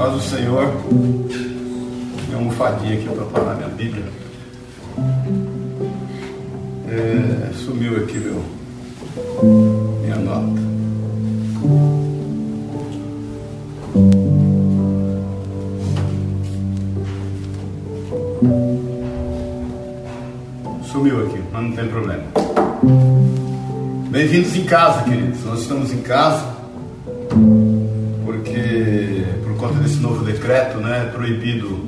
Paz do Senhor. Uma almofadinha aqui para parar minha Bíblia. É, sumiu aqui meu minha nota. Sumiu aqui, mas não tem problema. Bem-vindos em casa, queridos. Nós estamos em casa desse novo decreto, né, é proibido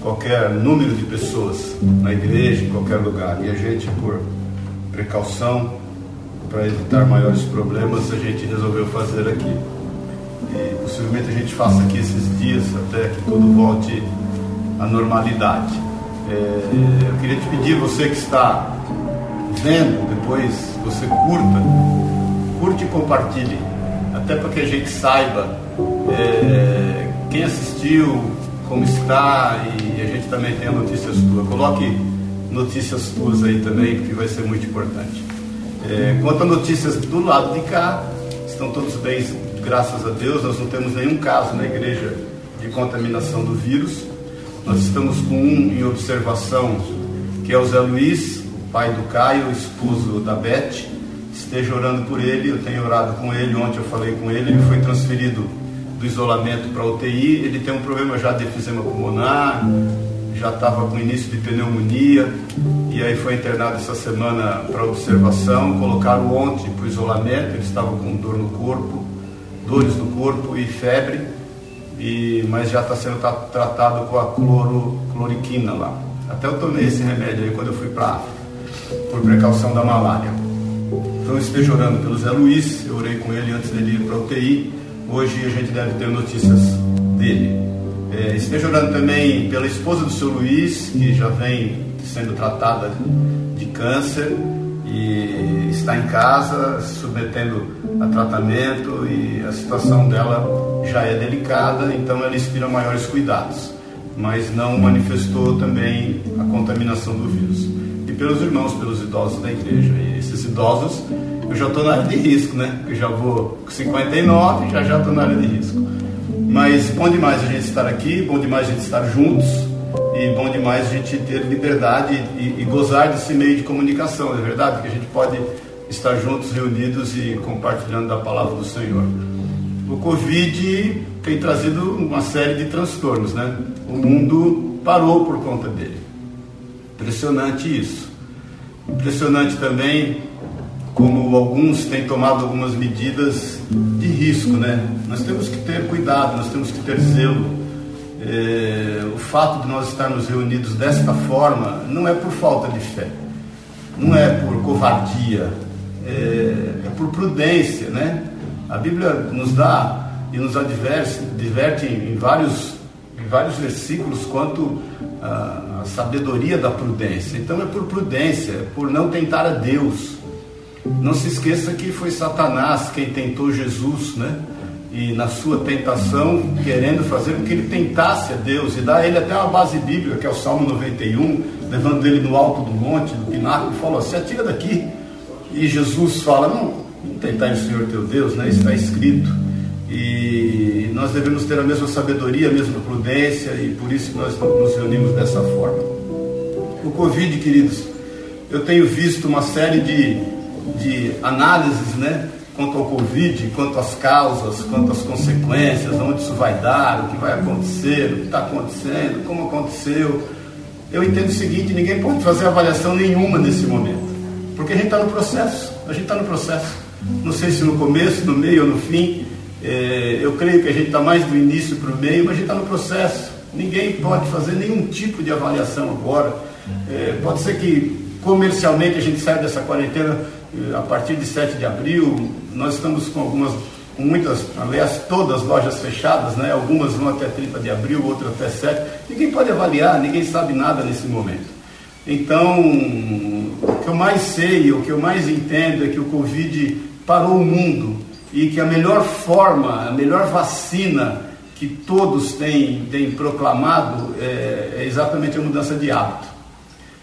qualquer número de pessoas na igreja, em qualquer lugar. E a gente, por precaução, para evitar maiores problemas, a gente resolveu fazer aqui. E possivelmente a gente faça aqui esses dias até que tudo volte à normalidade. É, eu queria te pedir, você que está vendo, depois você curta, curte e compartilhe, até para que a gente saiba é, quem assistiu, como está e a gente também tenha notícias tuas. Coloque notícias tuas aí também, porque vai ser muito importante. É, quanto a notícias do lado de cá, estão todos bem, graças a Deus. Nós não temos nenhum caso na igreja de contaminação do vírus. Nós estamos com um em observação, que é o Zé Luiz, pai do Caio, esposo da Beth. Esteja orando por ele, eu tenho orado com ele, ontem eu falei com ele, ele foi transferido do isolamento para UTI, ele tem um problema já de efizema pulmonar, já estava com início de pneumonia, e aí foi internado essa semana para observação, colocaram ontem para o isolamento, ele estava com dor no corpo, dores no corpo e febre, e, mas já está sendo tratado com a cloro, cloriquina lá. Até eu tomei esse remédio aí quando eu fui para África, por precaução da malária. Então eu orando pelo Zé Luiz, eu orei com ele antes dele ir para a UTI, hoje a gente deve ter notícias dele. É, esteja orando também pela esposa do seu Luiz, que já vem sendo tratada de câncer e está em casa, se submetendo a tratamento e a situação dela já é delicada, então ela inspira maiores cuidados, mas não manifestou também a contaminação do vírus. E pelos irmãos, pelos idosos da igreja. E esses idosos, eu já estou na área de risco, né? Eu já vou com 59, já já estou na área de risco. Mas bom demais a gente estar aqui, bom demais a gente estar juntos e bom demais a gente ter liberdade e, e gozar desse meio de comunicação, é verdade? Que a gente pode estar juntos, reunidos e compartilhando da palavra do Senhor. O Covid tem trazido uma série de transtornos, né? O mundo parou por conta dele. Impressionante isso. Impressionante também como alguns têm tomado algumas medidas de risco, né? Nós temos que ter cuidado, nós temos que ter zelo. É, o fato de nós estarmos reunidos desta forma não é por falta de fé, não é por covardia, é, é por prudência, né? A Bíblia nos dá e nos adverte, adverte em, vários, em vários versículos quanto a sabedoria da prudência. Então é por prudência, é por não tentar a Deus. Não se esqueça que foi Satanás quem tentou Jesus, né? E na sua tentação, querendo fazer com que ele tentasse a Deus e dar a ele até uma base bíblica, que é o Salmo 91, levando ele no alto do monte, do pináculo, e falou: Se atira daqui. E Jesus fala: Não, não tentar em Senhor teu Deus, né? Está escrito. E nós devemos ter a mesma sabedoria, a mesma prudência, e por isso nós nos reunimos dessa forma. O Covid, queridos, eu tenho visto uma série de, de análises, né? Quanto ao Covid, quanto às causas, quanto às consequências, onde isso vai dar, o que vai acontecer, o que está acontecendo, como aconteceu. Eu entendo o seguinte: ninguém pode fazer avaliação nenhuma nesse momento, porque a gente está no processo, a gente está no processo. Não sei se no começo, no meio ou no fim. É, eu creio que a gente está mais do início para o meio, mas a gente está no processo. Ninguém pode fazer nenhum tipo de avaliação agora. É, pode ser que comercialmente a gente saia dessa quarentena a partir de 7 de abril. Nós estamos com algumas, com muitas, aliás, todas as lojas fechadas, né? Algumas vão até 30 de abril, outras até 7. Ninguém pode avaliar, ninguém sabe nada nesse momento. Então, o que eu mais sei, o que eu mais entendo é que o Covid parou o mundo e que a melhor forma, a melhor vacina que todos têm, têm proclamado é, é exatamente a mudança de hábito.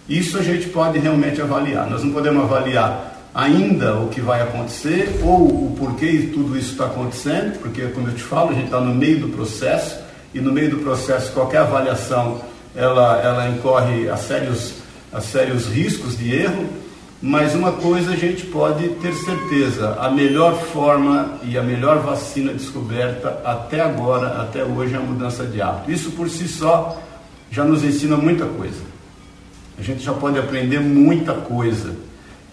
Isso a gente pode realmente avaliar. Nós não podemos avaliar ainda o que vai acontecer ou o porquê tudo isso está acontecendo, porque, como eu te falo, a gente está no meio do processo e no meio do processo qualquer avaliação ela, ela incorre a sérios, a sérios riscos de erro, mas uma coisa a gente pode ter certeza: a melhor forma e a melhor vacina descoberta até agora, até hoje, é a mudança de hábito. Isso por si só já nos ensina muita coisa. A gente já pode aprender muita coisa,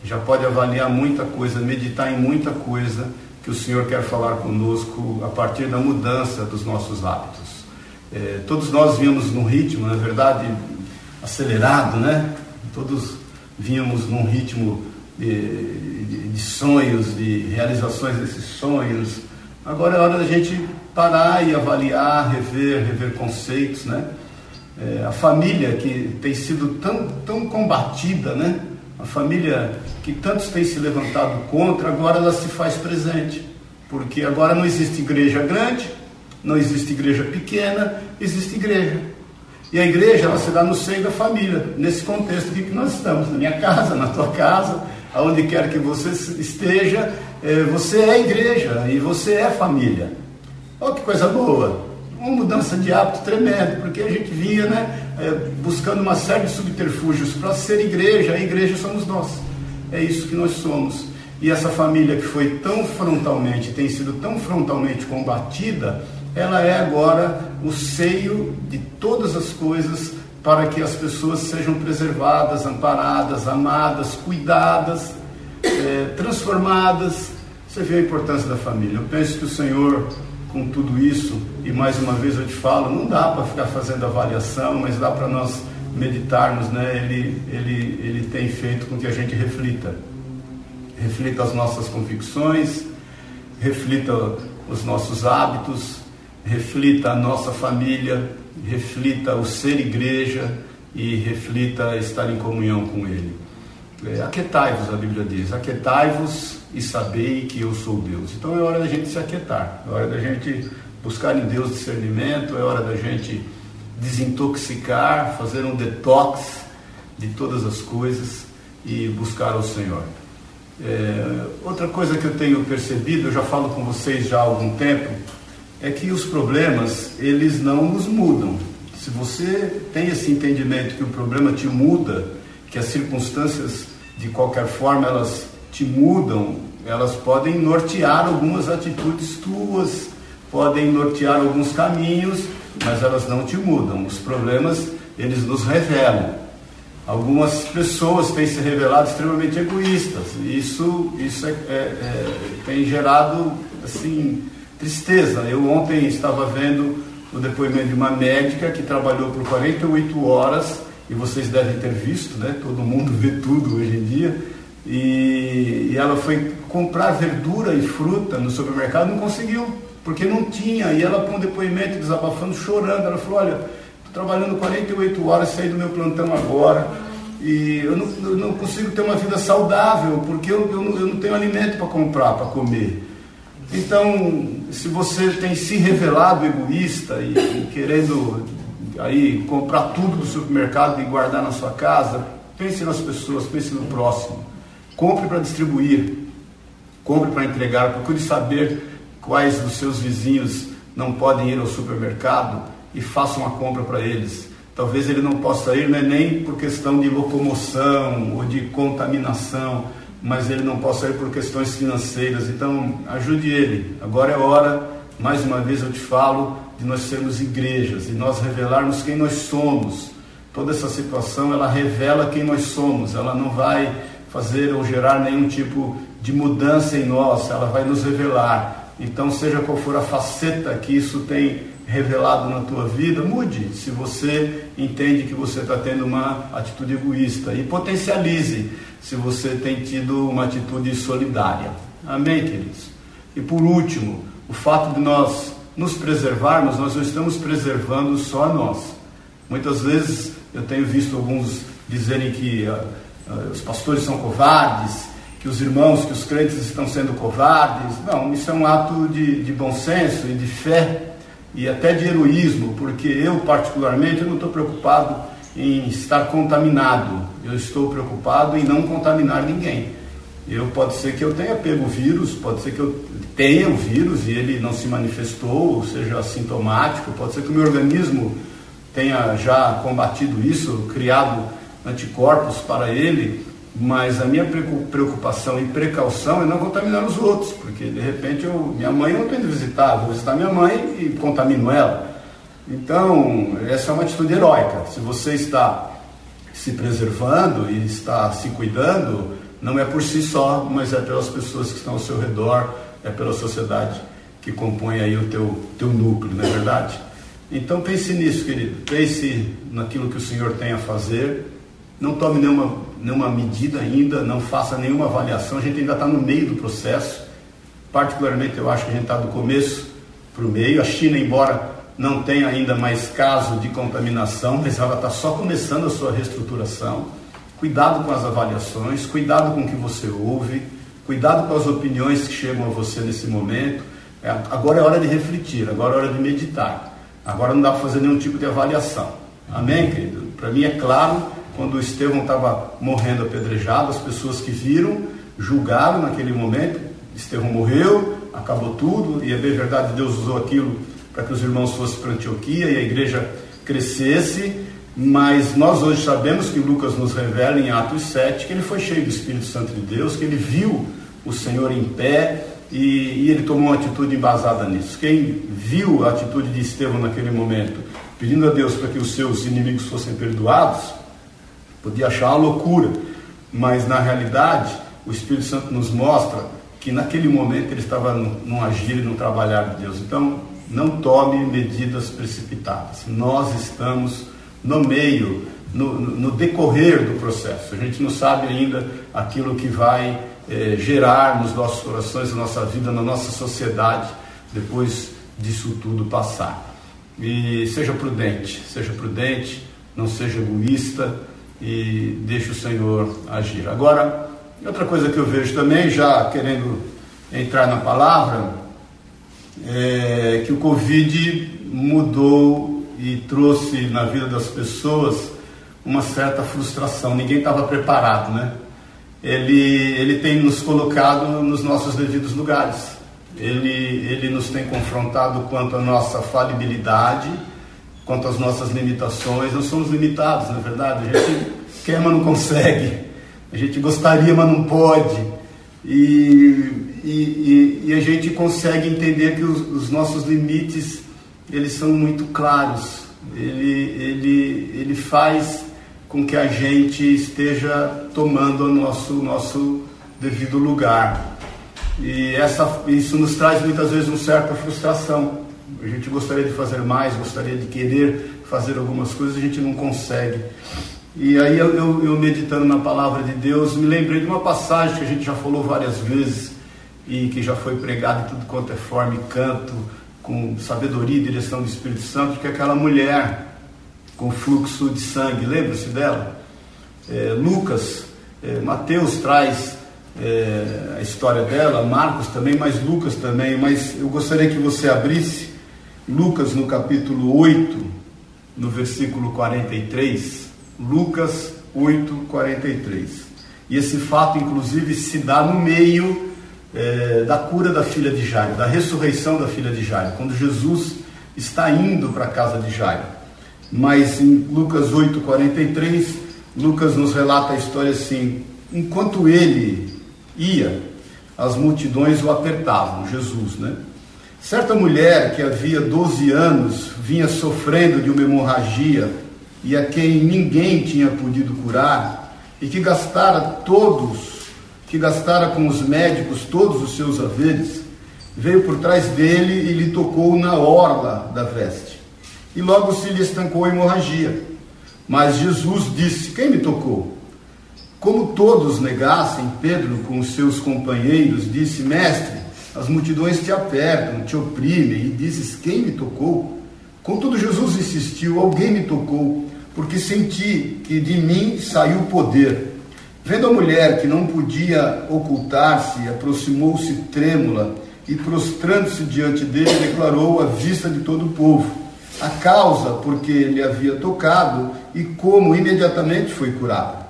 já pode avaliar muita coisa, meditar em muita coisa que o Senhor quer falar conosco a partir da mudança dos nossos hábitos. É, todos nós vínhamos num ritmo, na verdade, acelerado, né? Todos vínhamos num ritmo de, de, de, sonhos, de realizações desses sonhos. Agora é hora da gente parar e avaliar, rever, rever conceitos, né? É, a família que tem sido tão, tão combatida, né? A família que tantos têm se levantado contra, agora ela se faz presente. Porque agora não existe igreja grande, não existe igreja pequena, existe igreja. E a igreja ela se dá no seio da família, nesse contexto aqui que nós estamos, na minha casa, na tua casa, aonde quer que você esteja, é, você é igreja e você é família. Olha que coisa boa! Uma mudança de hábito tremendo, porque a gente vinha né, é, buscando uma série de subterfúgios para ser igreja, a igreja somos nós. É isso que nós somos. E essa família que foi tão frontalmente, tem sido tão frontalmente combatida, ela é agora o seio de todas as coisas para que as pessoas sejam preservadas, amparadas, amadas, cuidadas, é, transformadas. Você vê a importância da família. Eu penso que o Senhor, com tudo isso, e mais uma vez eu te falo, não dá para ficar fazendo avaliação, mas dá para nós meditarmos, né? Ele, ele, ele tem feito com que a gente reflita. Reflita as nossas convicções, reflita os nossos hábitos, reflita a nossa família, reflita o ser igreja e reflita estar em comunhão com Ele. É, aquetai-vos, a Bíblia diz, aquetai-vos e sabei que eu sou Deus. Então é hora da gente se aquietar, é hora da gente buscar em Deus discernimento, é hora da gente desintoxicar, fazer um detox de todas as coisas e buscar ao Senhor. É, outra coisa que eu tenho percebido, eu já falo com vocês já há algum tempo, é que os problemas, eles não nos mudam. Se você tem esse entendimento que o problema te muda, que as circunstâncias, de qualquer forma, elas te mudam, elas podem nortear algumas atitudes tuas, podem nortear alguns caminhos, mas elas não te mudam. Os problemas, eles nos revelam. Algumas pessoas têm se revelado extremamente egoístas, isso, isso é, é, é, tem gerado, assim, tristeza. Eu ontem estava vendo o depoimento de uma médica que trabalhou por 48 horas, e vocês devem ter visto, né? Todo mundo vê tudo hoje em dia. E, e ela foi comprar verdura e fruta no supermercado, não conseguiu, porque não tinha. E ela, com um depoimento, desabafando, chorando, ela falou: Olha, estou trabalhando 48 horas, saí do meu plantão agora. E eu não, eu não consigo ter uma vida saudável, porque eu, eu, não, eu não tenho alimento para comprar, para comer. Então, se você tem se revelado egoísta e, e, querendo aí comprar tudo do supermercado e guardar na sua casa, pense nas pessoas, pense no próximo. Compre para distribuir, compre para entregar, procure saber quais dos seus vizinhos não podem ir ao supermercado e faça uma compra para eles. Talvez ele não possa ir né, nem por questão de locomoção ou de contaminação, mas ele não possa ir por questões financeiras. Então, ajude ele. Agora é hora, mais uma vez eu te falo, de nós sermos igrejas e nós revelarmos quem nós somos. Toda essa situação, ela revela quem nós somos. Ela não vai fazer ou gerar nenhum tipo de mudança em nós, ela vai nos revelar. Então, seja qual for a faceta que isso tem revelado na tua vida, mude se você entende que você está tendo uma atitude egoísta e potencialize se você tem tido uma atitude solidária. Amém, queridos? E por último, o fato de nós nos preservarmos, nós não estamos preservando só a nós. Muitas vezes eu tenho visto alguns dizerem que uh, os pastores são covardes, que os irmãos, que os crentes estão sendo covardes. Não, isso é um ato de, de bom senso e de fé e até de heroísmo, porque eu, particularmente, eu não estou preocupado em estar contaminado, eu estou preocupado em não contaminar ninguém. Eu pode ser que eu tenha pego o vírus, pode ser que eu tenha o vírus e ele não se manifestou, ou seja assintomático, pode ser que o meu organismo tenha já combatido isso, criado anticorpos para ele, mas a minha preocupação e precaução é não contaminar os outros, porque de repente eu, minha mãe eu não tenho de visitar, vou visitar minha mãe e contamino ela. Então, essa é uma atitude heróica. Se você está se preservando e está se cuidando, não é por si só, mas é pelas pessoas que estão ao seu redor, é pela sociedade que compõe aí o teu, teu núcleo, não é verdade? Então pense nisso, querido. Pense naquilo que o Senhor tem a fazer. Não tome nenhuma, nenhuma medida ainda, não faça nenhuma avaliação. A gente ainda está no meio do processo. Particularmente, eu acho que a gente está do começo para o meio. A China, embora não tenha ainda mais caso de contaminação, mas ela está só começando a sua reestruturação. Cuidado com as avaliações, cuidado com o que você ouve, cuidado com as opiniões que chegam a você nesse momento. É, agora é hora de refletir, agora é hora de meditar. Agora não dá para fazer nenhum tipo de avaliação. Amém, querido? Para mim é claro, quando Estevão estava morrendo apedrejado, as pessoas que viram, julgaram naquele momento, Estevão morreu, acabou tudo, e é bem verdade, Deus usou aquilo para que os irmãos fossem para Antioquia e a igreja crescesse, mas nós hoje sabemos que Lucas nos revela em Atos 7 que ele foi cheio do Espírito Santo de Deus, que ele viu o Senhor em pé, e, e, ele tomou uma atitude embasada nisso. Quem viu a atitude de Estevão naquele momento, pedindo a Deus para que os seus inimigos fossem perdoados, podia achar uma loucura, mas na realidade o Espírito Santo nos mostra que naquele momento ele estava no, no agir e no trabalhar de Deus. Então, não tome medidas precipitadas. Nós estamos no meio, no, no decorrer do processo. A gente não sabe ainda aquilo que vai é, gerar nos nossos corações, na nossa vida, na nossa sociedade, depois disso tudo passar. E seja prudente, seja prudente, não seja egoísta e deixe o Senhor agir. Agora, outra coisa que eu vejo também, já querendo entrar na palavra, é que o Covid mudou e trouxe na vida das pessoas uma certa frustração. Ninguém estava preparado, né? ele, ele tem nos colocado nos nossos devidos lugares. Ele, ele nos tem confrontado quanto à nossa falibilidade, quanto às nossas limitações. Nós somos limitados, na é verdade. A gente quer, mas não consegue. A gente gostaria, mas não pode. E, e, e, e a gente consegue entender que os, os, nossos limites eles são muito claros. Ele, ele, ele faz com que a gente esteja tomando o nosso, nosso devido lugar. E essa, isso nos traz muitas vezes uma certa frustração. A gente gostaria de fazer mais, gostaria de querer fazer algumas coisas, a gente não consegue. E aí eu, eu, eu meditando na palavra de Deus, me lembrei de uma passagem que a gente já falou várias vezes e que já foi pregada em tudo quanto é forma e canto, com sabedoria e direção do Espírito Santo, que é aquela mulher com fluxo de sangue. Lembra-se dela? É, Lucas, é, Mateus traz é, a história dela, Marcos também, mas Lucas também. Mas eu gostaria que você abrisse Lucas no capítulo 8, no versículo 43. Lucas 8, 43. E esse fato, inclusive, se dá no meio é, da cura da filha de Jairo, da ressurreição da filha de Jairo, quando Jesus está indo para a casa de Jairo. Mas em Lucas 8:43, Lucas nos relata a história assim: enquanto ele ia, as multidões o apertavam, Jesus, né? Certa mulher que havia 12 anos vinha sofrendo de uma hemorragia e a quem ninguém tinha podido curar, e que gastara todos, que gastara com os médicos todos os seus haveres, veio por trás dele e lhe tocou na orla da veste e logo se lhe estancou a hemorragia. Mas Jesus disse: Quem me tocou? Como todos negassem, Pedro, com os seus companheiros, disse: Mestre, as multidões te apertam, te oprimem, e dizes: Quem me tocou? Contudo, Jesus insistiu: Alguém me tocou, porque senti que de mim saiu poder. Vendo a mulher que não podia ocultar-se, aproximou-se trêmula e, prostrando-se diante dele, declarou à vista de todo o povo a causa porque ele havia tocado e como imediatamente foi curado.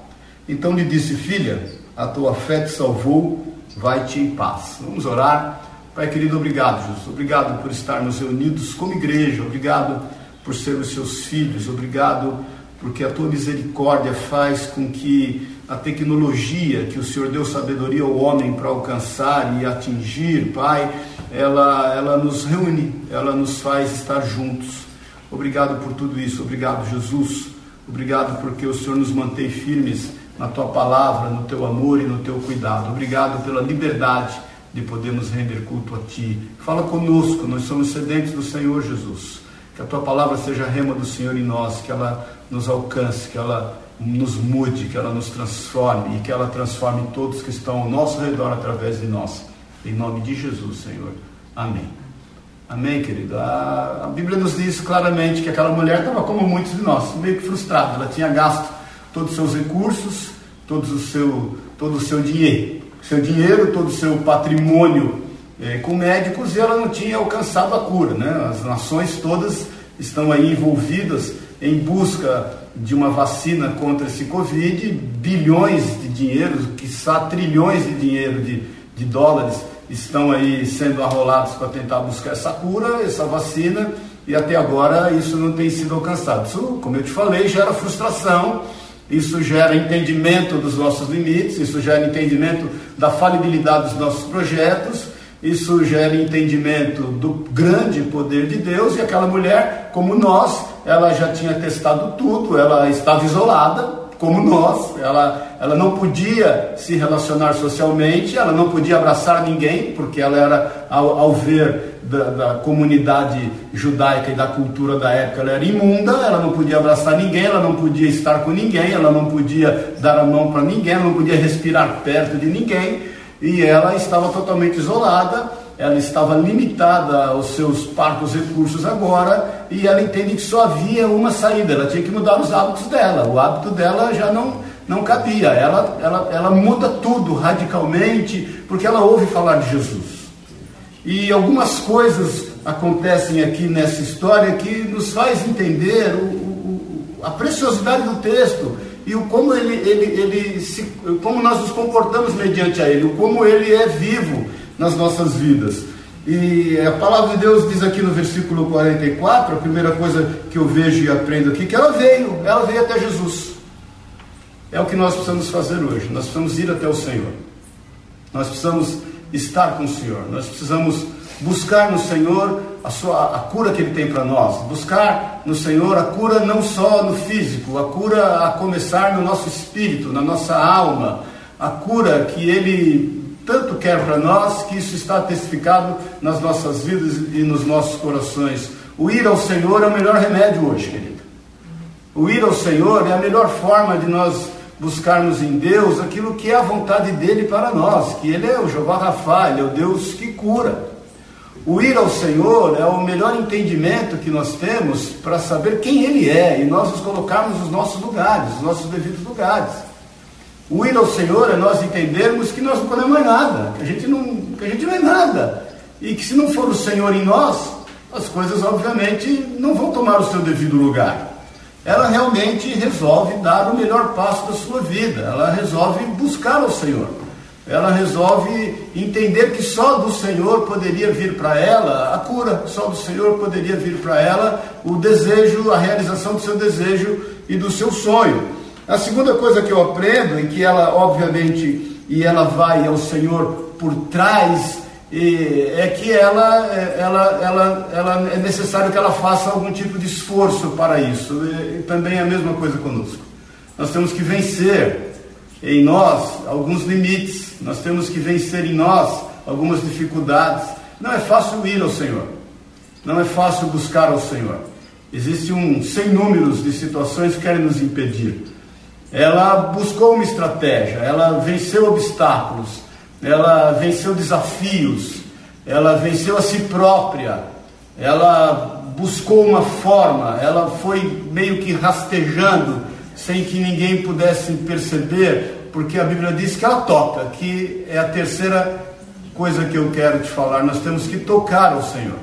Então lhe disse: Filha, a tua fé te salvou, vai-te em paz. Vamos orar. Pai querido, obrigado, Jesus. Obrigado por estarmos reunidos como igreja. Obrigado por ser os seus filhos. Obrigado porque a tua misericórdia faz com que a tecnologia que o Senhor deu sabedoria ao homem para alcançar e atingir, Pai, ela, ela nos reúne, ela nos faz estar juntos. Obrigado por tudo isso. Obrigado, Jesus. Obrigado porque o Senhor nos mantém firmes na tua palavra, no teu amor e no teu cuidado. Obrigado pela liberdade de podermos render culto a ti. Fala conosco, nós somos sedentes do Senhor Jesus. Que a tua palavra seja a rema do Senhor em nós, que ela nos alcance, que ela nos mude, que ela nos transforme e que ela transforme todos que estão ao nosso redor através de nós. Em nome de Jesus, Senhor. Amém. Amém, querido? A, a Bíblia nos diz claramente que aquela mulher estava como muitos de nós, meio que frustrada. Ela tinha gasto todos os seus recursos, todo o seu, todo o seu dinheiro, seu dinheiro, todo o seu patrimônio é, com médicos e ela não tinha alcançado a cura. Né? As nações todas estão aí envolvidas em busca de uma vacina contra esse Covid, bilhões de dinheiro, quiçá trilhões de dinheiro de, de dólares estão aí sendo arrolados para tentar buscar essa cura, essa vacina, e até agora isso não tem sido alcançado. Isso, como eu te falei, gera frustração, isso gera entendimento dos nossos limites, isso gera entendimento da falibilidade dos nossos projetos, isso gera entendimento do grande poder de Deus e aquela mulher, como nós, ela já tinha testado tudo, ela estava isolada, como nós, ela, ela não podia se relacionar socialmente, ela não podia abraçar ninguém, porque ela era, ao, ao ver da, da, comunidade judaica e da cultura da época, ela era imunda, ela não podia abraçar ninguém, ela não podia estar com ninguém, ela não podia dar a mão para ninguém, ela não podia respirar perto de ninguém, e ela estava totalmente isolada ela estava limitada aos seus parcos recursos agora e ela entende que só havia uma saída, ela tinha que mudar os hábitos dela, o hábito dela já não, não cabia, ela, ela, ela muda tudo radicalmente porque ela ouve falar de Jesus. E algumas coisas acontecem aqui nessa história que nos faz entender o, o, a preciosidade do texto e o como ele, ele, ele se, como nós nos comportamos mediante a ele, o como ele é vivo nas nossas vidas. E a palavra de Deus diz aqui no versículo 44, a primeira coisa que eu vejo e aprendo aqui, que ela veio, ela veio até Jesus. É o que nós precisamos fazer hoje. Nós precisamos ir até o Senhor. Nós precisamos estar com o Senhor. Nós precisamos buscar no Senhor a, sua, a cura que Ele tem para nós. Buscar no Senhor a cura não só no físico, a cura a começar no nosso espírito, na nossa alma. A cura que Ele tanto quer para nós que isso está testificado nas nossas vidas e nos nossos corações. O ir ao Senhor é o melhor remédio hoje, querido. O ir ao Senhor é a melhor forma de nós buscarmos em Deus aquilo que é a vontade dele para nós, que ele é o Jeová Rafa, ele é o Deus que cura. O ir ao Senhor é o melhor entendimento que nós temos para saber quem ele é e nós nos colocarmos nos nossos lugares, nos nossos devidos lugares. O ir ao Senhor é nós entendermos que nós não podemos mais nada, que a gente não, que a gente não é nada. E que se não for o Senhor em nós, as coisas obviamente não vão tomar o seu devido lugar. Ela realmente resolve dar o melhor passo da sua vida, ela resolve buscar o Senhor. Ela resolve entender que só do Senhor poderia vir para ela a cura, só do Senhor poderia vir para ela o desejo, a realização do seu desejo e do seu sonho. A segunda coisa que eu aprendo, em que ela, obviamente, e ela vai ao Senhor por trás, é que ela, ela, ela, ela, é necessário que ela faça algum tipo de esforço para isso. E também é a mesma coisa conosco. Nós temos que vencer em nós alguns limites, nós temos que vencer em nós algumas dificuldades. Não é fácil ir ao Senhor, não é fácil buscar ao Senhor. Existe um sem números de situações que querem nos impedir ela buscou uma estratégia, ela venceu obstáculos, ela venceu desafios, ela venceu a si própria, ela buscou uma forma, ela foi meio que rastejando, sem que ninguém pudesse perceber, porque a Bíblia diz que ela toca, que é a terceira coisa que eu quero te falar, nós temos que tocar ao Senhor,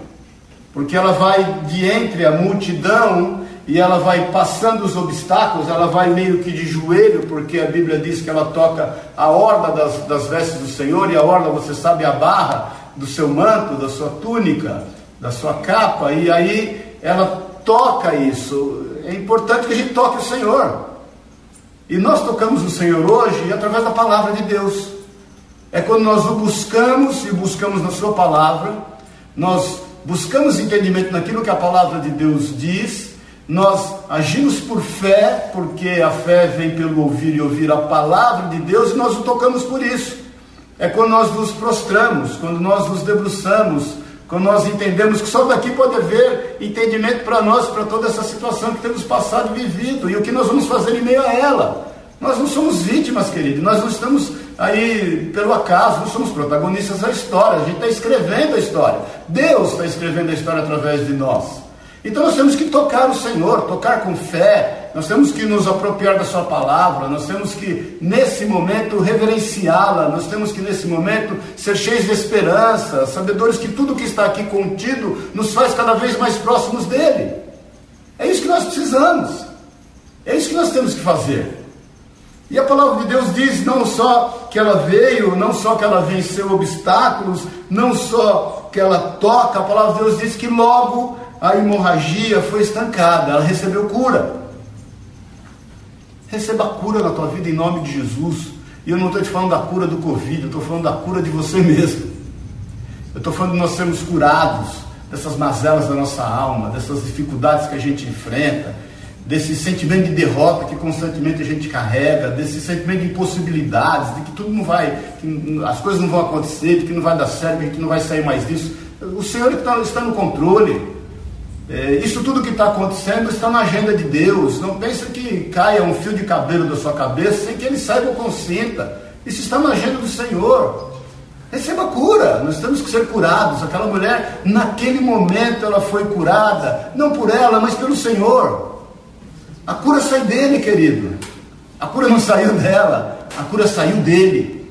porque ela vai de entre a multidão e ela vai passando os obstáculos, ela vai meio que de joelho, porque a Bíblia diz que ela toca a orla das, das vestes do Senhor, e a orla, você sabe, a barra do seu manto, da sua túnica, da sua capa, e aí ela toca isso. É importante que a gente toque o Senhor. E nós tocamos o Senhor hoje através da palavra de Deus. É quando nós o buscamos e buscamos na Sua palavra, nós buscamos entendimento naquilo que a palavra de Deus diz, nós agimos por fé, porque a fé vem pelo ouvir e ouvir a palavra de Deus, e nós o tocamos por isso. É quando nós nos prostramos, quando nós nos debruçamos, quando nós entendemos que só daqui pode haver entendimento para nós, para toda essa situação que temos passado e vivido, e o que nós vamos fazer em meio a ela. Nós não somos vítimas, querido, nós não estamos aí pelo acaso, não somos protagonistas da história, a gente está escrevendo a história. Deus está escrevendo a história através de nós. Então nós temos que tocar o Senhor, tocar com fé, nós temos que nos apropriar da Sua palavra, nós temos que, nesse momento, reverenciá-la, nós temos que, nesse momento, ser cheios de esperança, sabedores que tudo que está aqui contido nos faz cada vez mais próximos dEle. É isso que nós precisamos, é isso que nós temos que fazer. E a palavra de Deus diz não só que ela veio, não só que ela venceu obstáculos, não só que ela toca, a palavra de Deus diz que logo a hemorragia foi estancada, ela recebeu cura. Receba cura na tua vida em nome de Jesus. E eu não estou te falando da cura do Covid, eu estou falando da cura de você mesmo. Eu estou falando de nós sermos curados dessas mazelas da nossa alma, dessas dificuldades que a gente enfrenta, desse sentimento de derrota que constantemente a gente carrega, desse sentimento de impossibilidades, de que tudo não vai, que as coisas não vão acontecer, de que não vai dar certo, de que não vai sair mais disso. O Senhor está, está no controle. É, isso tudo que está acontecendo está na agenda de Deus. Não pensa que caia um fio de cabelo da sua cabeça sem que ele saiba ou consinta. Isso está na agenda do Senhor. Receba cura, nós temos que ser curados. Aquela mulher, naquele momento, ela foi curada, não por ela, mas pelo Senhor. A cura sai dele, querido. A cura não saiu dela, a cura saiu dele.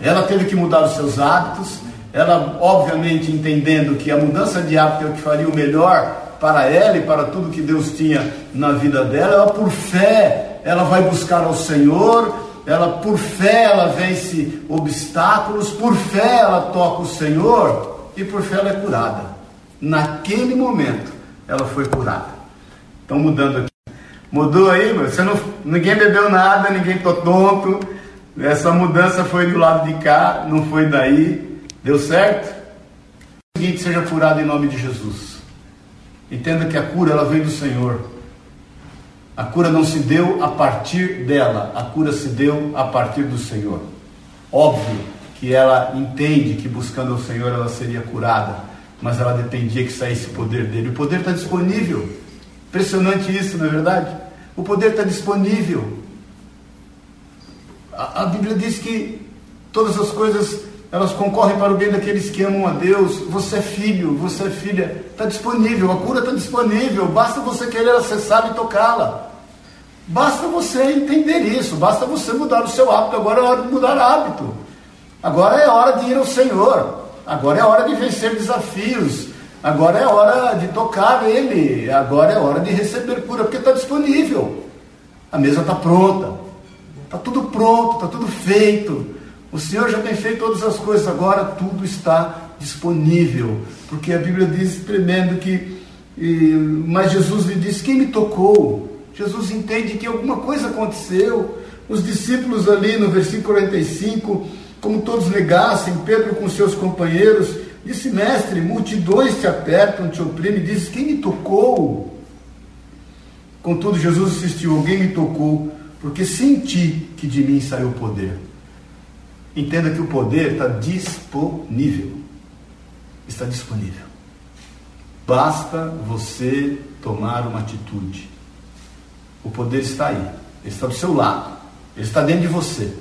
Ela teve que mudar os seus hábitos, ela, obviamente, entendendo que a mudança de hábito é o que faria o melhor para ela e para tudo que Deus tinha na vida dela, ela, por fé, ela vai buscar ao Senhor, ela, por fé, ela vence obstáculos, por fé, ela toca o Senhor e por fé ela é curada. Naquele momento, ela foi curada. Estão mudando aqui. Mudou aí, você não, ninguém bebeu nada, ninguém ficou tonto. Essa mudança foi do lado de cá, não foi daí. Deu certo? O seguinte, seja curado em nome de Jesus. Entenda que a cura ela vem do Senhor. A cura não se deu a partir dela, a cura se deu a partir do Senhor. Óbvio que ela entende que buscando o Senhor ela seria curada, mas ela dependia que saísse o poder dele. O poder está disponível. Impressionante isso, não é verdade? O poder está disponível. A, a Bíblia diz que todas as coisas elas concorrem para o bem daqueles que amam a Deus. Você é filho, você é filha, está disponível, a cura está disponível, basta você querer acessar e tocá-la. Basta você entender isso, basta você mudar o seu hábito. Agora é hora de mudar hábito. Agora é hora de ir ao Senhor. Agora é hora de vencer desafios. Agora é hora de tocar Ele. Agora é hora de receber cura, porque está disponível. A mesa está pronta. Está tudo pronto, está tudo feito. O Senhor já tem feito todas as coisas, agora tudo está disponível. Porque a Bíblia diz tremendo que. E, mas Jesus lhe disse: Quem me tocou? Jesus entende que alguma coisa aconteceu. Os discípulos ali no versículo 45, como todos negassem, Pedro com seus companheiros, disse: Mestre, multidões te apertam, te oprimem, diz: Quem me tocou? Contudo, Jesus insistiu: Alguém me tocou, porque senti que de mim saiu o poder. Entenda que o poder está disponível. Está disponível. Basta você tomar uma atitude. O poder está aí. Ele está do seu lado. Ele está dentro de você.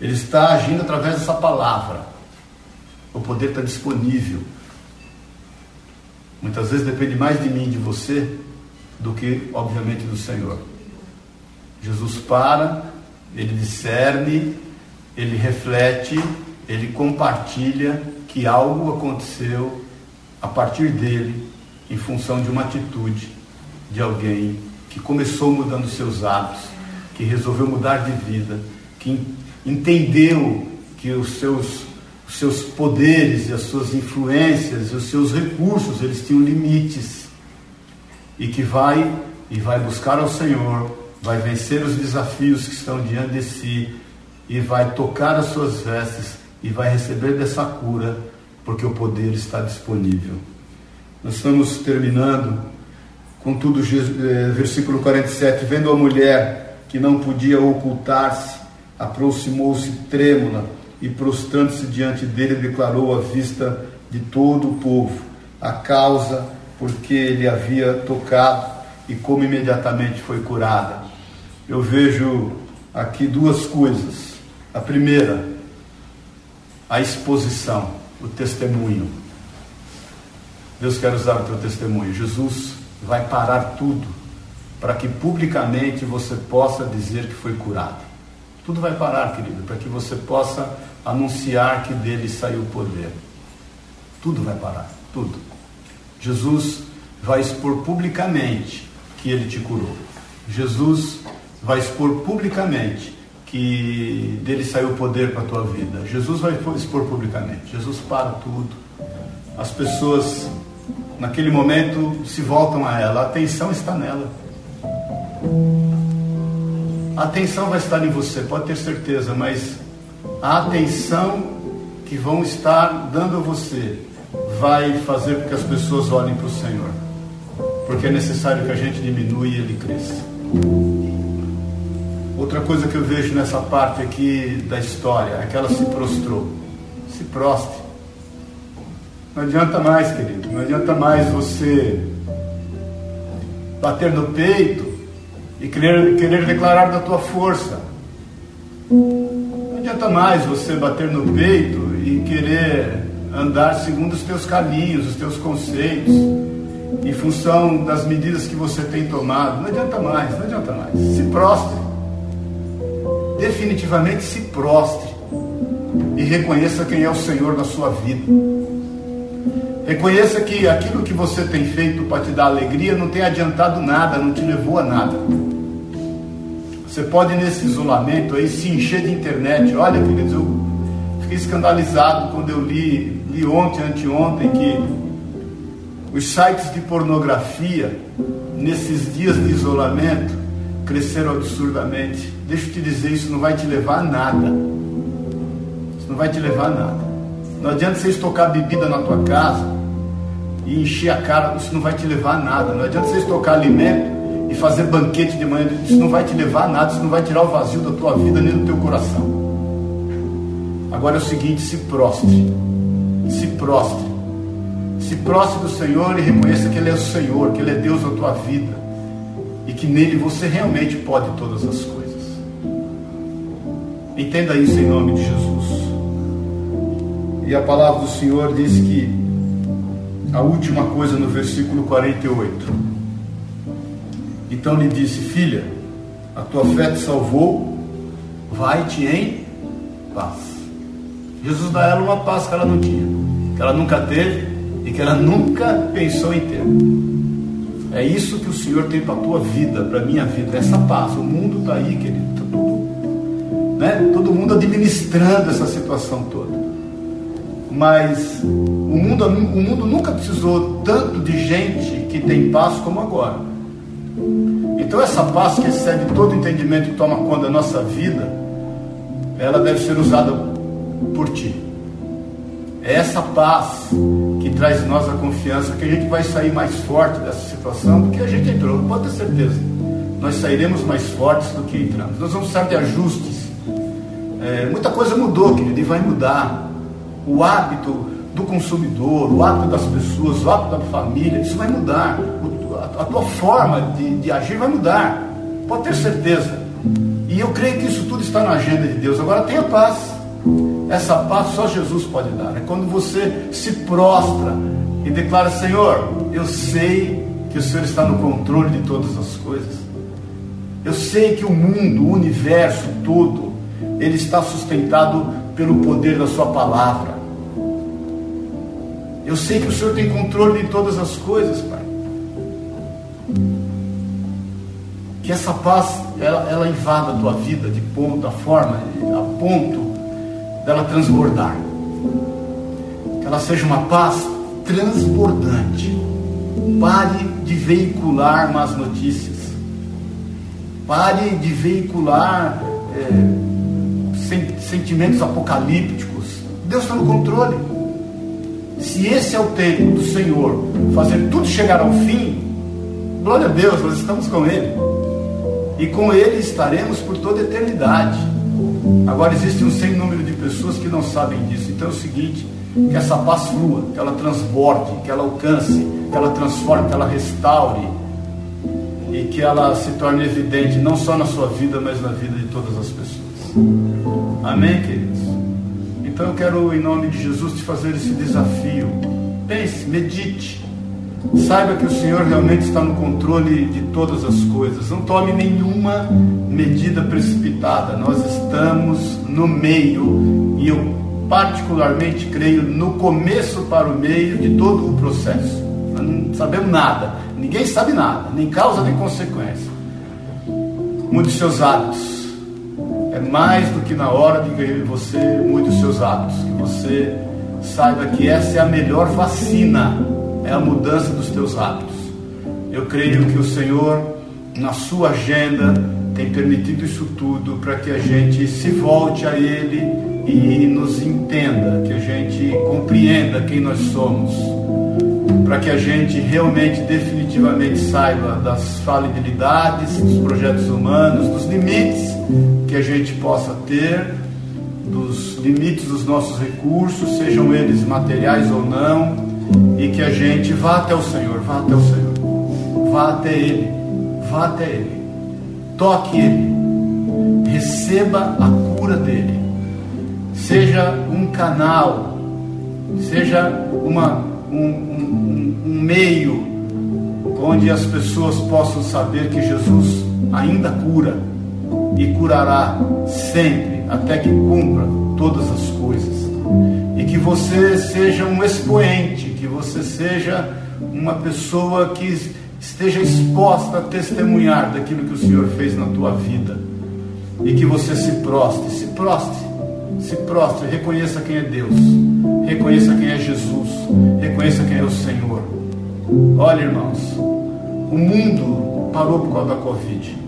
Ele está agindo através dessa palavra. O poder está disponível. Muitas vezes depende mais de mim de você do que, obviamente, do Senhor. Jesus para, ele discerne, ele reflete, ele compartilha que algo aconteceu a partir dele em função de uma atitude de alguém que começou mudando seus hábitos, que resolveu mudar de vida, que entendeu que os seus, os seus poderes e as suas influências e os seus recursos, eles tinham limites. E que vai e vai buscar ao Senhor, vai vencer os desafios que estão diante de si e vai tocar as suas vestes e vai receber dessa cura, porque o poder está disponível. Nós estamos terminando com tudo, eh, versículo 47, vendo a mulher que não podia ocultar-se, aproximou-se trêmula e prostrando-se diante dele declarou à vista de todo o povo a causa porque ele havia tocado e como imediatamente foi curada. Eu vejo aqui duas coisas. A primeira, a exposição, o testemunho. Deus quer usar o teu testemunho. Jesus vai parar tudo para que publicamente você possa dizer que foi curado. Tudo vai parar, querido, para que você possa anunciar que dele saiu o poder. Tudo vai parar, tudo. Jesus vai expor publicamente que ele te curou. Jesus vai expor publicamente que dele saiu o poder para a tua vida. Jesus vai expor publicamente. Jesus para tudo. As pessoas, naquele momento, se voltam a ela. A atenção está nela. A atenção vai estar em você, pode ter certeza, mas a atenção que vão estar dando a você vai fazer com que as pessoas olhem para o Senhor. Porque é necessário que a gente diminua e ele cresça. Outra coisa que eu vejo nessa parte aqui da história é que ela se prostrou. Se prostre. Não adianta mais, querido. Não adianta mais você bater no peito e querer, querer declarar da tua força. Não adianta mais você bater no peito e querer andar segundo os teus caminhos, os teus conceitos, em função das medidas que você tem tomado. Não adianta mais, não adianta mais. Se prostre definitivamente se prostre e reconheça quem é o Senhor na sua vida. Reconheça que aquilo que você tem feito para te dar alegria não tem adiantado nada, não te levou a nada. Você pode nesse isolamento aí se encher de internet. Olha, queridos, eu fiquei escandalizado quando eu li, li ontem, anteontem, que os sites de pornografia, nesses dias de isolamento, cresceram absurdamente. Deixa eu te dizer, isso não vai te levar a nada. Isso não vai te levar a nada. Não adianta você estocar bebida na tua casa e encher a cara, isso não vai te levar a nada. Não adianta você estocar alimento e fazer banquete de manhã, isso não vai te levar a nada, isso não vai tirar o vazio da tua vida nem do teu coração. Agora é o seguinte, se prostre. Se prostre. Se prostre do Senhor e reconheça que Ele é o Senhor, que Ele é Deus da tua vida e que nele você realmente pode todas as coisas. Entenda isso em nome de Jesus. E a palavra do Senhor diz que a última coisa no versículo 48. Então lhe disse: Filha, a tua fé te salvou, vai-te em paz. Jesus dá a ela uma paz que ela não tinha, que ela nunca teve e que ela nunca pensou em ter. É isso que o Senhor tem para a tua vida, para a minha vida, essa paz. O mundo está aí, querido, né? todo mundo administrando essa situação toda. Mas o mundo, o mundo nunca precisou tanto de gente que tem paz como agora. Então essa paz que excede todo entendimento e toma conta da nossa vida, ela deve ser usada por ti. É essa paz que traz em nós a confiança que a gente vai sair mais forte dessa situação do que a gente entrou, pode ter certeza. Nós sairemos mais fortes do que entramos. Nós vamos precisar de ajustes. É, muita coisa mudou, querido, e vai mudar. O hábito do consumidor, o hábito das pessoas, o hábito da família, isso vai mudar. O, a, a, tua forma de, de agir vai mudar. Pode ter certeza. E eu creio que isso tudo está na agenda de Deus. Agora tenha paz. Essa paz só Jesus pode dar. É quando você se prostra e declara: Senhor, eu sei que o Senhor está no controle de todas as coisas. Eu sei que o mundo, o universo todo, ele está sustentado pelo poder da Sua palavra. Eu sei que o Senhor tem controle de todas as coisas, Pai. que essa paz ela, ela invada a tua vida de ponto, a forma, a ponto dela transbordar. Que ela seja uma paz transbordante. Pare de veicular más notícias. Pare de veicular é, sentimentos apocalípticos. Deus está no controle. Se esse é o tempo do Senhor fazer tudo chegar ao fim, glória a Deus, nós estamos com Ele. E com Ele estaremos por toda a eternidade. Agora existe um sem número de pessoas que não sabem disso. Então é o seguinte, que essa paz flua, que ela transborde, que ela alcance, que ela transforme, que ela restaure e que ela se torne evidente não só na sua vida, mas na vida de todas as pessoas. Amém, queridos? Então eu quero, em nome de Jesus, te fazer esse desafio. Pense, medite. Saiba que o Senhor realmente está no controle de todas as coisas. Não tome nenhuma medida precipitada. Nós estamos no meio e eu particularmente creio no começo para o meio de todo o processo. Nós não sabemos nada, ninguém sabe nada, nem causa nem consequência. Mude seus hábitos. É mais do que na hora de que você mude os seus hábitos, que você saiba que essa é a melhor vacina, é a mudança dos teus hábitos. Eu creio que o Senhor, na sua agenda, tem permitido isso tudo para que a gente se volte a Ele e nos entenda, que a gente compreenda quem nós somos, para que a gente realmente, definitivamente saiba das falibilidades, dos projetos humanos, dos limites que a gente possa ter, dos limites dos nossos recursos, sejam eles materiais ou não, e que a gente vá até o Senhor, vá até o Senhor, vá até Ele, vá até Ele, toque Ele, receba a cura dele. Seja um canal, seja uma, um, um, um meio onde as pessoas possam saber que Jesus ainda cura e curará sempre, até que cumpra todas as coisas. E que você seja um expoente, que você seja uma pessoa que esteja exposta a testemunhar daquilo que o Senhor fez na tua vida. E que você se prostre, se prostre se prostre, reconheça quem é Deus, reconheça quem é Jesus, reconheça quem é o Senhor. Olha, irmãos, o mundo parou por causa da Covid.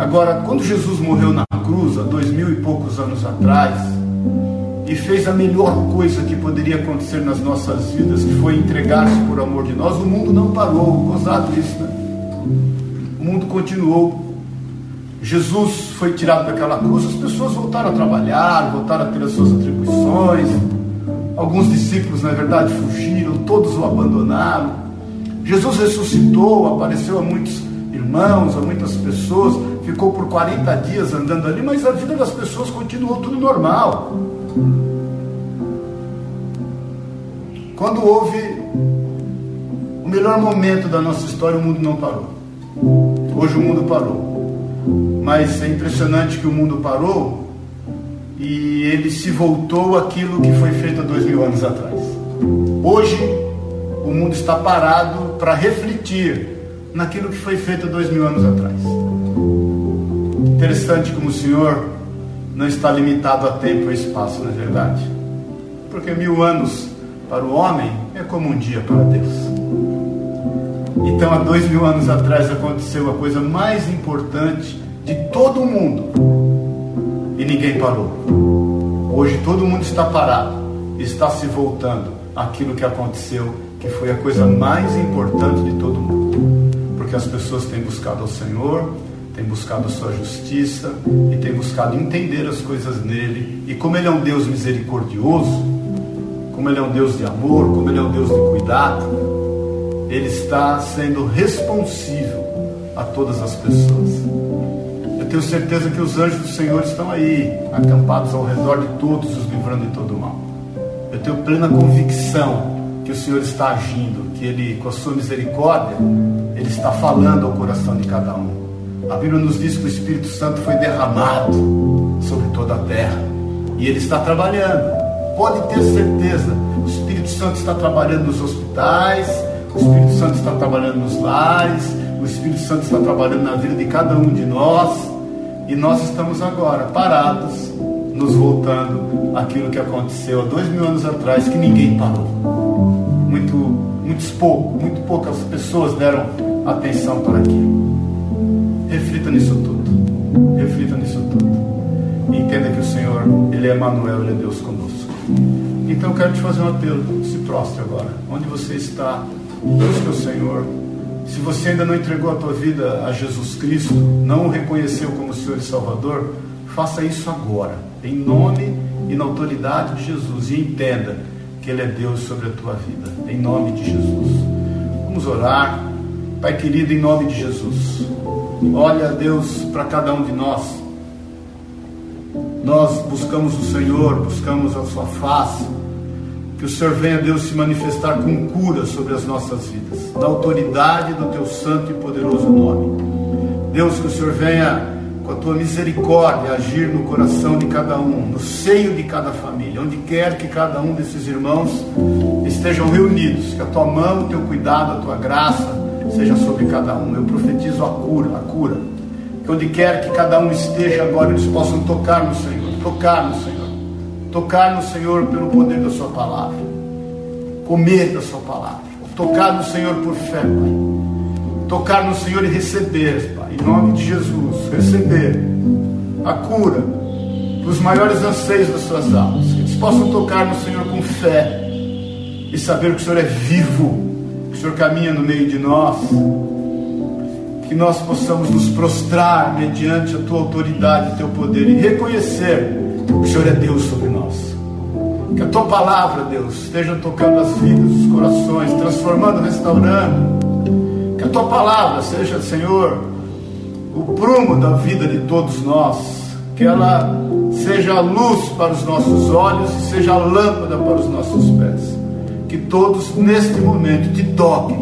Agora, quando Jesus morreu na cruz, há dois mil e poucos anos atrás, e fez a melhor coisa que poderia acontecer nas nossas vidas, que foi entregar-se por amor de nós, o mundo não parou. Gozado isso, né? O mundo continuou. Jesus foi tirado daquela cruz, as pessoas voltaram a trabalhar, voltaram a ter as suas atribuições. Alguns discípulos, na verdade, fugiram, todos o abandonaram. Jesus ressuscitou, apareceu a muitos irmãos, a muitas pessoas, ficou por 40 dias andando ali, mas a vida das pessoas continuou tudo normal. Quando houve o melhor momento da nossa história, o mundo não parou. Hoje o mundo parou mas é impressionante que o mundo parou e ele se voltou àquilo que foi feito há dois mil anos atrás. Hoje, o mundo está parado para refletir naquilo que foi feito há dois mil anos atrás. Interessante como o Senhor não está limitado a tempo e espaço, não é verdade? Porque mil anos para o homem é como um dia para Deus. Então, há dois mil anos atrás aconteceu a coisa mais importante de todo mundo e ninguém parou. Hoje todo mundo está parado, está se voltando àquilo que aconteceu, que foi a coisa mais importante de todo mundo. Porque as pessoas têm buscado ao Senhor, têm buscado a sua justiça e têm buscado entender as coisas nele. E como ele é um Deus misericordioso, como ele é um Deus de amor, como ele é um Deus de cuidado, ele está sendo responsível a todas as pessoas tenho certeza que os anjos do Senhor estão aí, acampados ao redor de todos, os livrando de todo mal. Eu tenho plena convicção que o Senhor está agindo, que Ele, com a sua misericórdia, Ele está falando ao coração de cada um. A Bíblia nos diz que o Espírito Santo foi derramado sobre toda a terra e Ele está trabalhando. Pode ter certeza, o Espírito Santo está trabalhando nos hospitais, o Espírito Santo está trabalhando nos lares, o Espírito Santo está trabalhando na vida de cada um de nós e nós estamos agora parados, nos voltando àquilo que aconteceu há dois mil anos atrás, que ninguém parou. Muito, muitos poucos, muito poucas pessoas deram atenção para aquilo. Reflita nisso tudo. Reflita nisso tudo. E entenda que o Senhor, Ele é Emmanuel, Ele é Deus conosco. Então eu quero te fazer um apelo. Se prostre agora. Onde você está, busque o Senhor. Se você ainda não entregou a tua vida a Jesus Cristo, não o reconheceu como Senhor e Salvador, faça isso agora, em nome e na autoridade de Jesus, e entenda que Ele é Deus sobre a tua vida, em nome de Jesus. Vamos orar, Pai querido, em nome de Jesus. Olha, Deus, para cada um de nós. Nós buscamos o Senhor, buscamos a Sua face. Que o Senhor venha, Deus, se manifestar com cura sobre as nossas vidas, na autoridade do Teu santo e poderoso nome. Deus, que o Senhor venha com a Tua misericórdia agir no coração de cada um, no seio de cada família, onde quer que cada um desses irmãos estejam reunidos. Que a Tua mão, o Teu cuidado, a Tua graça seja sobre cada um. Eu profetizo a cura, a cura. Que onde quer que cada um esteja agora, eles possam tocar no Senhor, tocar no Senhor, tocar no Senhor pelo poder da Sua palavra, comer da Sua palavra, tocar no Senhor por fé, Pai. Tocar no Senhor e receber, Pai, em nome de Jesus, receber a cura dos maiores anseios das suas almas. Que eles possam tocar no Senhor com fé e saber que o Senhor é vivo o Senhor caminha no meio de nós, que nós possamos nos prostrar mediante a tua autoridade, teu poder e reconhecer que o Senhor é Deus sobre nós. Que a tua palavra, Deus, esteja tocando as vidas, os corações, transformando, restaurando. Que a tua palavra seja, Senhor, o prumo da vida de todos nós. Que ela seja a luz para os nossos olhos e seja a lâmpada para os nossos pés que todos neste momento te toquem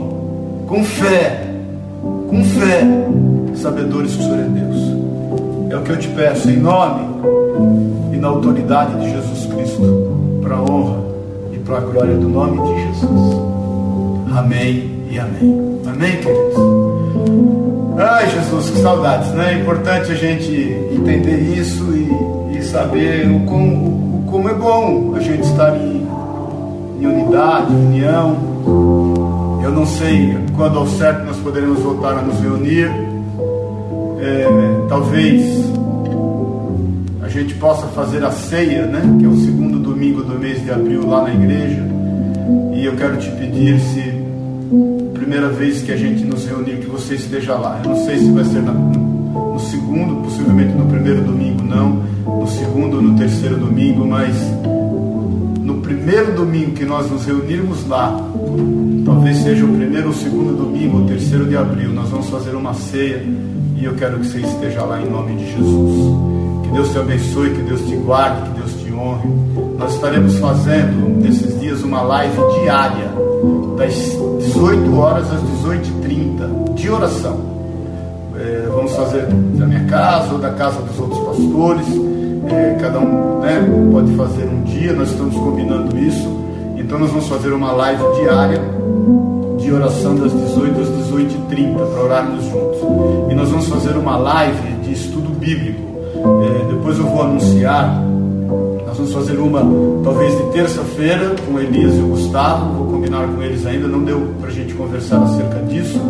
com fé, com fé, sabedores que o Senhor é Deus. É o que eu te peço em nome e na autoridade de Jesus Cristo, para a honra e para a glória do nome de Jesus. Amém e amém. Amém, queridos? Ai, Jesus, que saudades, né? É importante a gente entender isso e, e saber o como, o, como é bom a gente estar em em unidade, união. Eu não sei quando ao certo nós poderemos voltar a nos reunir. É, talvez a gente possa fazer a ceia, né? Que é o segundo domingo do mês de abril lá na igreja. E eu quero te pedir se primeira vez que a gente nos reunir que você esteja lá. Eu não sei se vai ser na, no, segundo, possivelmente no primeiro domingo não, no segundo no terceiro domingo, mas primeiro domingo que nós nos reunirmos lá, talvez seja o primeiro ou segundo domingo, ou terceiro de abril, nós vamos fazer uma ceia e eu quero que você esteja lá em nome de Jesus. Que Deus te abençoe, que Deus te guarde, que Deus te honre. Nós estaremos fazendo nesses dias uma live diária, das 18 horas às 18h30, de oração. É, vamos fazer da minha casa ou da casa dos outros pastores é, cada um né, pode fazer um dia, nós estamos combinando isso. Então nós vamos fazer uma live diária de oração das 18 às 18h30 para orarmos juntos. E nós vamos fazer uma live de estudo bíblico. É, depois eu vou anunciar. Nós vamos fazer uma talvez de terça-feira com Elias e o Gustavo. Vou combinar com eles ainda, não deu para a gente conversar acerca disso.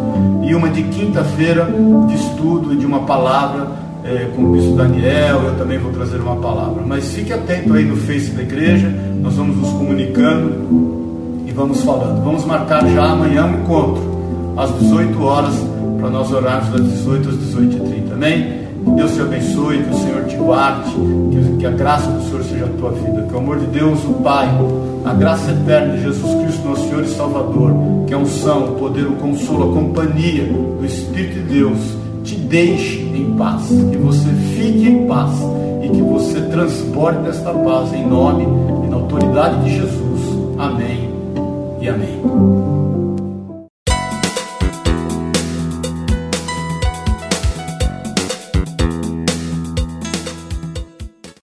E uma de quinta-feira de estudo e de uma palavra é, com o bispo Daniel, eu também vou trazer uma palavra. Mas fique atento aí no Face da igreja, nós vamos nos comunicando e vamos falando. Vamos marcar já amanhã um encontro, às 18 horas, para nós orarmos das 18 às 18h30. Amém? Deus te abençoe, que o Senhor te guarde, que, que a graça do Senhor seja a tua vida, que o amor de Deus, o Pai, a graça eterna de Jesus Cristo, nosso Senhor e Salvador, que é a unção, o poder, o consolo, a companhia do Espírito de Deus te deixe em paz, que você fique em paz e que você transporte esta paz em nome e na autoridade de Jesus. Amém e amém.